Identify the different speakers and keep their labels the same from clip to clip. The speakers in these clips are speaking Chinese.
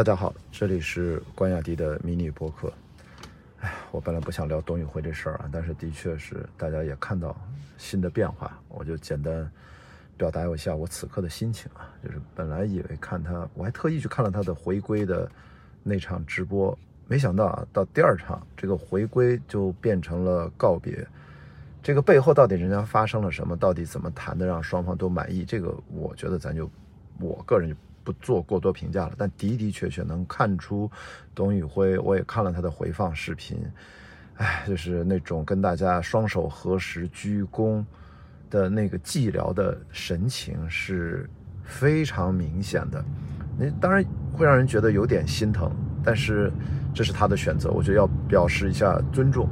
Speaker 1: 大家好，这里是关雅迪的迷你播客。哎，我本来不想聊董宇辉这事儿啊，但是的确是大家也看到新的变化，我就简单表达一下我此刻的心情啊。就是本来以为看他，我还特意去看了他的回归的那场直播，没想到啊，到第二场这个回归就变成了告别。这个背后到底人家发生了什么？到底怎么谈的让双方都满意？这个我觉得咱就我个人。不做过多评价了，但的的确确能看出，董宇辉，我也看了他的回放视频，哎，就是那种跟大家双手合十鞠躬的那个寂寥的神情是非常明显的，那当然会让人觉得有点心疼，但是这是他的选择，我觉得要表示一下尊重。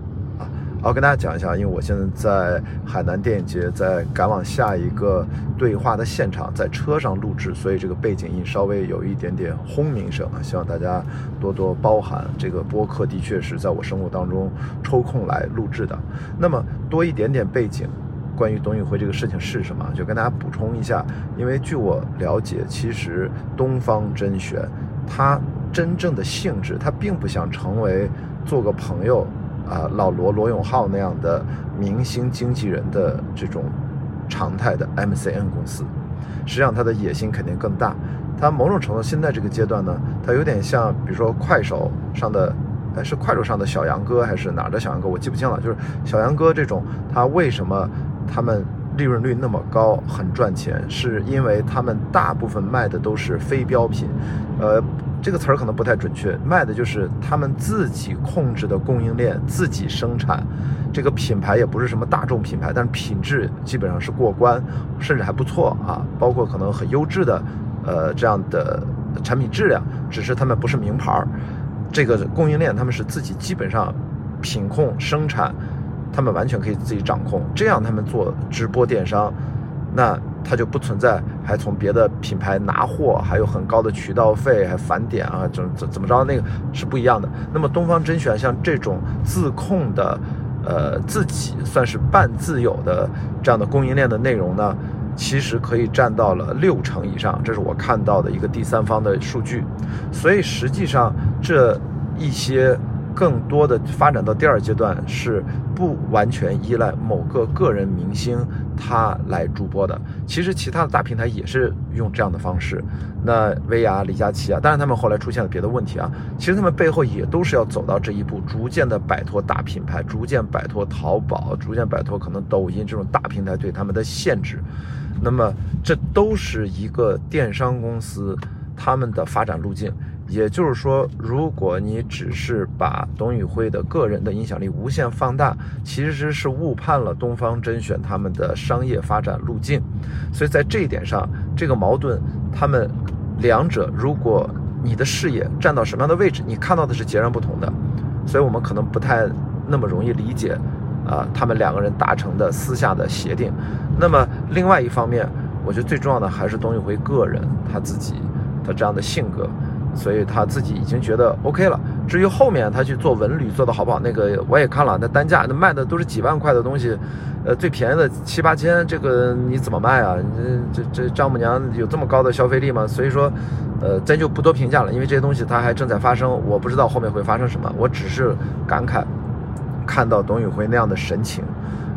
Speaker 1: 好，跟大家讲一下，因为我现在在海南电影节，在赶往下一个对话的现场，在车上录制，所以这个背景音稍微有一点点轰鸣声啊，希望大家多多包涵。这个播客的确是在我生活当中抽空来录制的。那么多一点点背景，关于董宇辉这个事情是什么？就跟大家补充一下，因为据我了解，其实东方甄选它真正的性质，它并不想成为做个朋友。啊，老罗罗永浩那样的明星经纪人的这种常态的 MCN 公司，实际上他的野心肯定更大。他某种程度现在这个阶段呢，他有点像，比如说快手上的，哎，是快手上的小杨哥还是哪儿的小杨哥，我记不清了。就是小杨哥这种，他为什么他们利润率那么高，很赚钱，是因为他们大部分卖的都是非标品，呃。这个词儿可能不太准确，卖的就是他们自己控制的供应链，自己生产，这个品牌也不是什么大众品牌，但是品质基本上是过关，甚至还不错啊，包括可能很优质的，呃，这样的产品质量，只是他们不是名牌儿，这个供应链他们是自己基本上品控生产，他们完全可以自己掌控，这样他们做直播电商。那它就不存在，还从别的品牌拿货，还有很高的渠道费，还返点啊，怎怎怎么着，那个是不一样的。那么东方甄选像这种自控的，呃，自己算是半自有的这样的供应链的内容呢，其实可以占到了六成以上，这是我看到的一个第三方的数据。所以实际上这一些。更多的发展到第二阶段是不完全依赖某个个人明星他来主播的。其实其他的大平台也是用这样的方式。那薇娅、李佳琦啊，当然他们后来出现了别的问题啊。其实他们背后也都是要走到这一步，逐渐的摆脱大品牌，逐渐摆脱淘宝，逐渐摆脱可能抖音这种大平台对他们的限制。那么这都是一个电商公司他们的发展路径。也就是说，如果你只是把董宇辉的个人的影响力无限放大，其实是误判了东方甄选他们的商业发展路径。所以在这一点上，这个矛盾，他们两者，如果你的视野站到什么样的位置，你看到的是截然不同的。所以我们可能不太那么容易理解，啊，他们两个人达成的私下的协定。那么另外一方面，我觉得最重要的还是董宇辉个人他自己的这样的性格。所以他自己已经觉得 OK 了。至于后面他去做文旅做的好不好，那个我也看了，那单价那卖的都是几万块的东西，呃，最便宜的七八千，这个你怎么卖啊？这这这丈母娘有这么高的消费力吗？所以说，呃，咱就不多评价了，因为这些东西它还正在发生，我不知道后面会发生什么。我只是感慨，看到董宇辉那样的神情。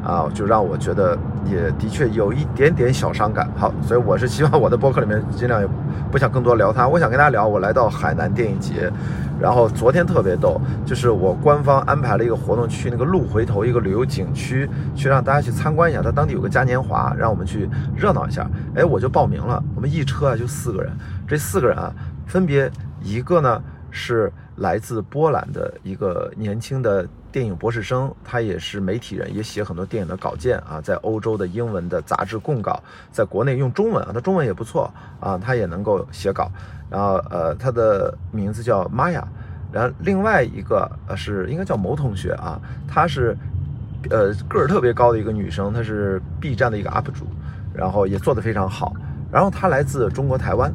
Speaker 1: 啊，就让我觉得也的确有一点点小伤感。好，所以我是希望我的博客里面尽量也不想更多聊他。我想跟大家聊，我来到海南电影节，然后昨天特别逗，就是我官方安排了一个活动，去那个鹿回头一个旅游景区，去让大家去参观一下。他当地有个嘉年华，让我们去热闹一下。哎，我就报名了。我们一车啊就四个人，这四个人啊分别一个呢是来自波兰的一个年轻的。电影博士生，他也是媒体人，也写很多电影的稿件啊，在欧洲的英文的杂志供稿，在国内用中文啊，他中文也不错啊，他也能够写稿。然后呃，他的名字叫玛雅，然后另外一个呃是应该叫某同学啊，她是呃个儿特别高的一个女生，她是 B 站的一个 UP 主，然后也做得非常好。然后她来自中国台湾，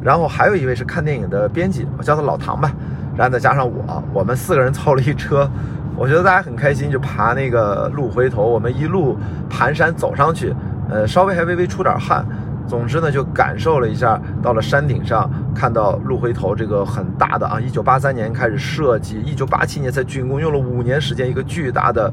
Speaker 1: 然后还有一位是看电影的编辑，我叫他老唐吧。然后再加上我，我们四个人凑了一车。我觉得大家很开心，就爬那个鹿回头，我们一路盘山走上去，呃，稍微还微微出点汗，总之呢，就感受了一下，到了山顶上，看到鹿回头这个很大的啊，一九八三年开始设计，一九八七年才竣工，用了五年时间，一个巨大的，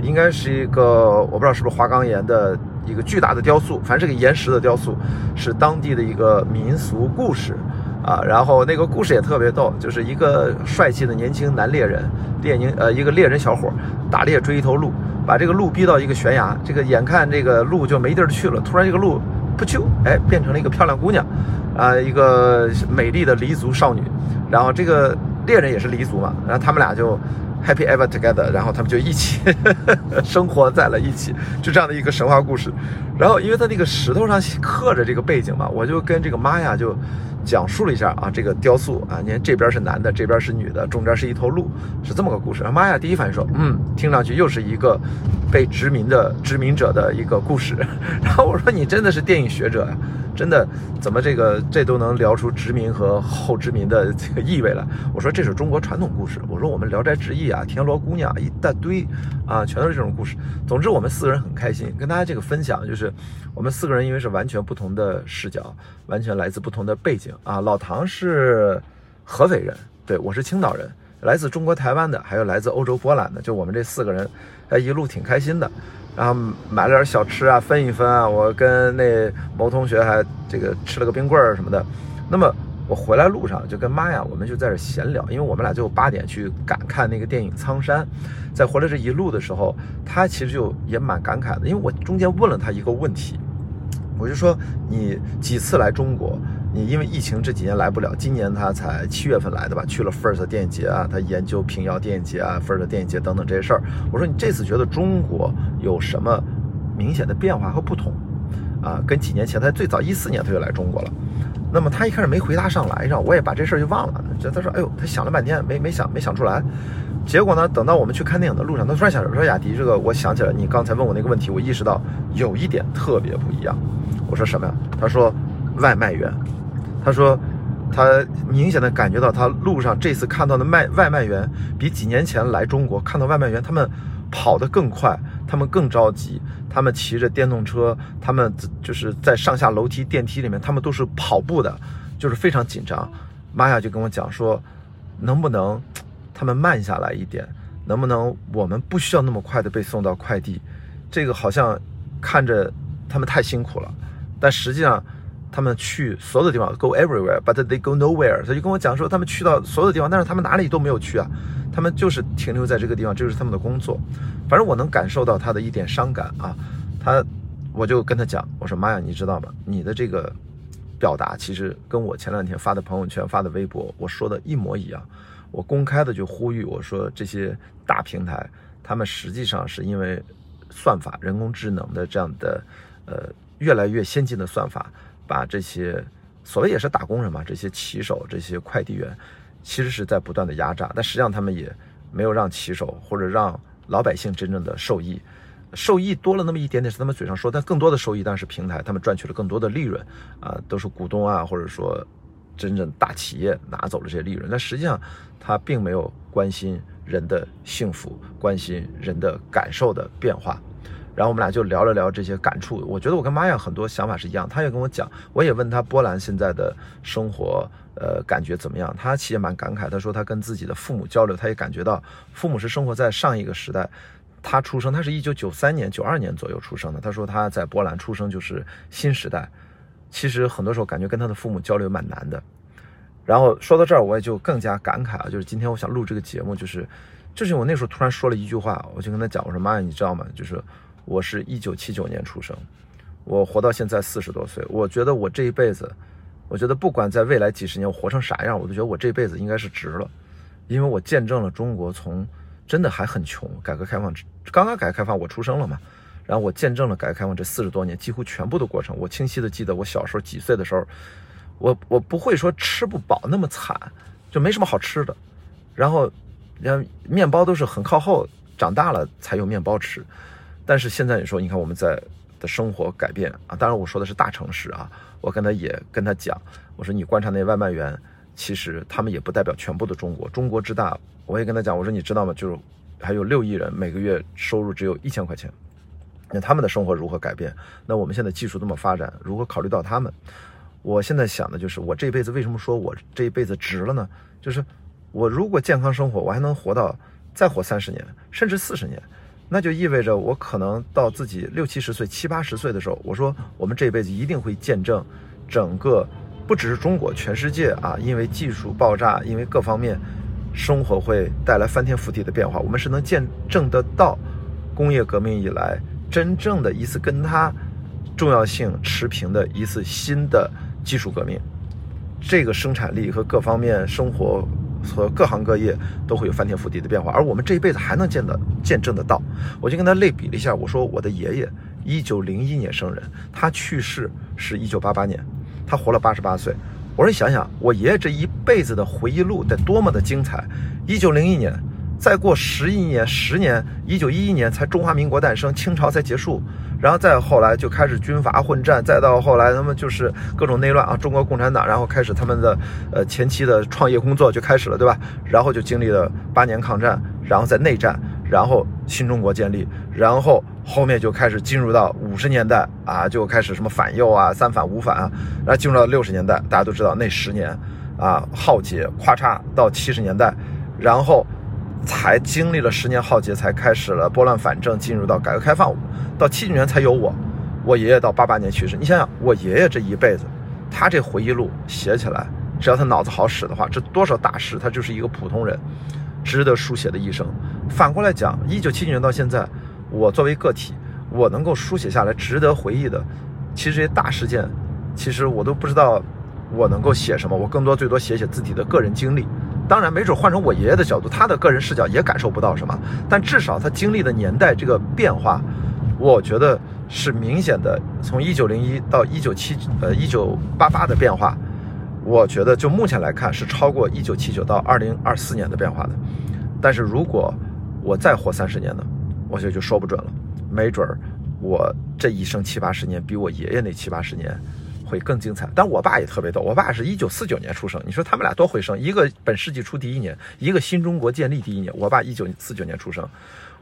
Speaker 1: 应该是一个我不知道是不是花岗岩的一个巨大的雕塑，反正是个岩石的雕塑，是当地的一个民俗故事。啊，然后那个故事也特别逗，就是一个帅气的年轻男猎人，猎宁呃一个猎人小伙打猎追一头鹿，把这个鹿逼到一个悬崖，这个眼看这个鹿就没地儿去了，突然这个鹿扑啾，哎变成了一个漂亮姑娘，啊一个美丽的黎族少女，然后这个猎人也是黎族嘛，然后他们俩就 happy ever together，然后他们就一起生活在了一起，就这样的一个神话故事。然后因为在那个石头上刻着这个背景嘛，我就跟这个玛雅就。讲述了一下啊，这个雕塑啊，你看这边是男的，这边是女的，中间是一头鹿，是这么个故事。玛雅第一反应说，嗯，听上去又是一个被殖民的殖民者的一个故事。然后我说，你真的是电影学者呀。真的，怎么这个这都能聊出殖民和后殖民的这个意味来？我说这是中国传统故事。我说我们《聊斋志异》，《田螺姑娘》一大堆啊，全都是这种故事。总之，我们四个人很开心，跟大家这个分享，就是我们四个人因为是完全不同的视角，完全来自不同的背景啊。老唐是合肥人，对我是青岛人，来自中国台湾的，还有来自欧洲波兰的，就我们这四个人，哎，一路挺开心的。然后买了点小吃啊，分一分啊。我跟那某同学还这个吃了个冰棍儿什么的。那么我回来路上就跟妈呀，我们就在这闲聊，因为我们俩最后八点去赶看那个电影《苍山》。在回来这一路的时候，他其实就也蛮感慨的，因为我中间问了他一个问题，我就说你几次来中国？你因为疫情这几年来不了，今年他才七月份来的吧？去了 First 电影节啊，他研究平遥电影节啊，First 电影节等等这些事儿。我说你这次觉得中国有什么明显的变化和不同啊？跟几年前，他最早一四年他就来中国了。那么他一开始没回答上来，让我也把这事儿就忘了。就他说，哎呦，他想了半天没没想没想出来。结果呢，等到我们去看电影的路上，他突然想着说，雅迪，这个我想起来你刚才问我那个问题，我意识到有一点特别不一样。我说什么呀？他说外卖员。他说，他明显的感觉到，他路上这次看到的卖外卖员，比几年前来中国看到外卖员，他们跑得更快，他们更着急，他们骑着电动车，他们就是在上下楼梯、电梯里面，他们都是跑步的，就是非常紧张。玛雅就跟我讲说，能不能他们慢下来一点？能不能我们不需要那么快的被送到快递？这个好像看着他们太辛苦了，但实际上。他们去所有的地方，go everywhere，but they go nowhere。他就跟我讲说，他们去到所有的地方，但是他们哪里都没有去啊，他们就是停留在这个地方，这就是他们的工作。反正我能感受到他的一点伤感啊。他，我就跟他讲，我说妈呀，你知道吗？你的这个表达其实跟我前两天发的朋友圈、发的微博，我说的一模一样。我公开的就呼吁我说，这些大平台，他们实际上是因为算法、人工智能的这样的，呃，越来越先进的算法。把这些所谓也是打工人嘛，这些骑手、这些快递员，其实是在不断的压榨，但实际上他们也没有让骑手或者让老百姓真正的受益，受益多了那么一点点是他们嘴上说，但更多的收益当然是平台，他们赚取了更多的利润啊，都是股东啊，或者说真正大企业拿走了这些利润，但实际上他并没有关心人的幸福，关心人的感受的变化。然后我们俩就聊了聊这些感触，我觉得我跟玛雅很多想法是一样，他也跟我讲，我也问他波兰现在的生活，呃，感觉怎么样？他其实也蛮感慨，他说他跟自己的父母交流，他也感觉到父母是生活在上一个时代，他出生，他是一九九三年、九二年左右出生的，他说他在波兰出生就是新时代，其实很多时候感觉跟他的父母交流蛮难的。然后说到这儿，我也就更加感慨了，就是今天我想录这个节目，就是，就是我那时候突然说了一句话，我就跟他讲，我说妈呀，你知道吗？就是。我是一九七九年出生，我活到现在四十多岁，我觉得我这一辈子，我觉得不管在未来几十年我活成啥样，我都觉得我这辈子应该是值了，因为我见证了中国从真的还很穷，改革开放刚刚改革开放我出生了嘛，然后我见证了改革开放这四十多年几乎全部的过程，我清晰的记得我小时候几岁的时候，我我不会说吃不饱那么惨，就没什么好吃的，然后，然后面包都是很靠后长大了才有面包吃。但是现在你说，你看我们在的生活改变啊，当然我说的是大城市啊。我跟他也跟他讲，我说你观察那外卖员，其实他们也不代表全部的中国。中国之大，我也跟他讲，我说你知道吗？就是还有六亿人每个月收入只有一千块钱，那他们的生活如何改变？那我们现在技术这么发展，如何考虑到他们？我现在想的就是，我这辈子为什么说我这一辈子值了呢？就是我如果健康生活，我还能活到再活三十年，甚至四十年，那就意味着我可能到自己六七十岁、七八十岁的时候，我说我们这辈子一定会见证整个不只是中国，全世界啊，因为技术爆炸，因为各方面生活会带来翻天覆地的变化，我们是能见证得到工业革命以来。真正的一次跟它重要性持平的一次新的技术革命，这个生产力和各方面生活和各行各业都会有翻天覆地的变化，而我们这一辈子还能见得见证得到。我就跟他类比了一下，我说我的爷爷一九零一年生人，他去世是一九八八年，他活了八十八岁。我说你想想，我爷爷这一辈子的回忆录得多么的精彩！一九零一年。再过十一年，十年，一九一一年才中华民国诞生，清朝才结束，然后再后来就开始军阀混战，再到后来他们就是各种内乱啊，中国共产党，然后开始他们的呃前期的创业工作就开始了，对吧？然后就经历了八年抗战，然后在内战，然后新中国建立，然后后面就开始进入到五十年代啊，就开始什么反右啊、三反五反啊，然后进入到六十年代，大家都知道那十年啊浩劫，咔嚓到七十年代，然后。才经历了十年浩劫，才开始了拨乱反正，进入到改革开放，到七九年才有我。我爷爷到八八年去世，你想想，我爷爷这一辈子，他这回忆录写起来，只要他脑子好使的话，这多少大事，他就是一个普通人，值得书写的一生。反过来讲，一九七九年到现在，我作为个体，我能够书写下来值得回忆的，其实这些大事件，其实我都不知道我能够写什么，我更多最多写写自己的个人经历。当然，没准换成我爷爷的角度，他的个人视角也感受不到什么。但至少他经历的年代这个变化，我觉得是明显的。从一九零一到一九七呃一九八八的变化，我觉得就目前来看是超过一九七九到二零二四年的变化的。但是如果我再活三十年呢，我觉得就说不准了。没准儿我这一生七八十年，比我爷爷那七八十年。会更精彩，但我爸也特别逗。我爸是一九四九年出生，你说他们俩多会生？一个本世纪初第一年，一个新中国建立第一年。我爸一九四九年出生，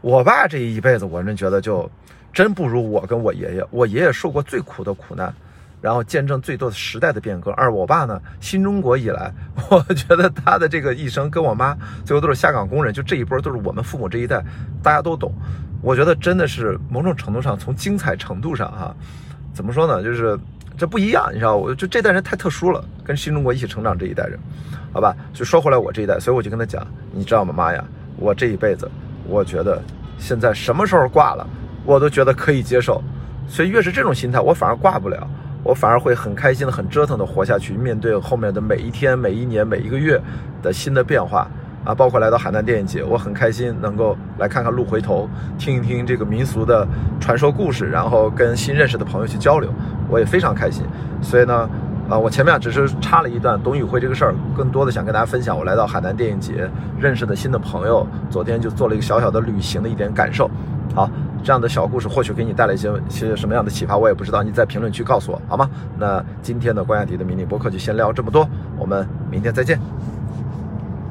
Speaker 1: 我爸这一辈子，我真觉得就真不如我跟我爷爷。我爷爷受过最苦的苦难，然后见证最多的时代的变革。而我爸呢，新中国以来，我觉得他的这个一生跟我妈最后都是下岗工人，就这一波都是我们父母这一代，大家都懂。我觉得真的是某种程度上，从精彩程度上哈，怎么说呢？就是。这不一样，你知道，我就这代人太特殊了，跟新中国一起成长这一代人，好吧？就说回来，我这一代，所以我就跟他讲，你知道吗，妈呀，我这一辈子，我觉得现在什么时候挂了，我都觉得可以接受。所以越是这种心态，我反而挂不了，我反而会很开心的、很折腾的活下去，面对后面的每一天、每一年、每一个月的新的变化。啊，包括来到海南电影节，我很开心能够来看看《鹿回头》，听一听这个民俗的传说故事，然后跟新认识的朋友去交流，我也非常开心。所以呢，啊，我前面只是插了一段董宇辉这个事儿，更多的想跟大家分享我来到海南电影节认识的新的朋友，昨天就做了一个小小的旅行的一点感受。好，这样的小故事或许给你带来一些些什么样的启发，我也不知道，你在评论区告诉我好吗？那今天的关雅迪的迷你博客就先聊这么多，我们明天再见。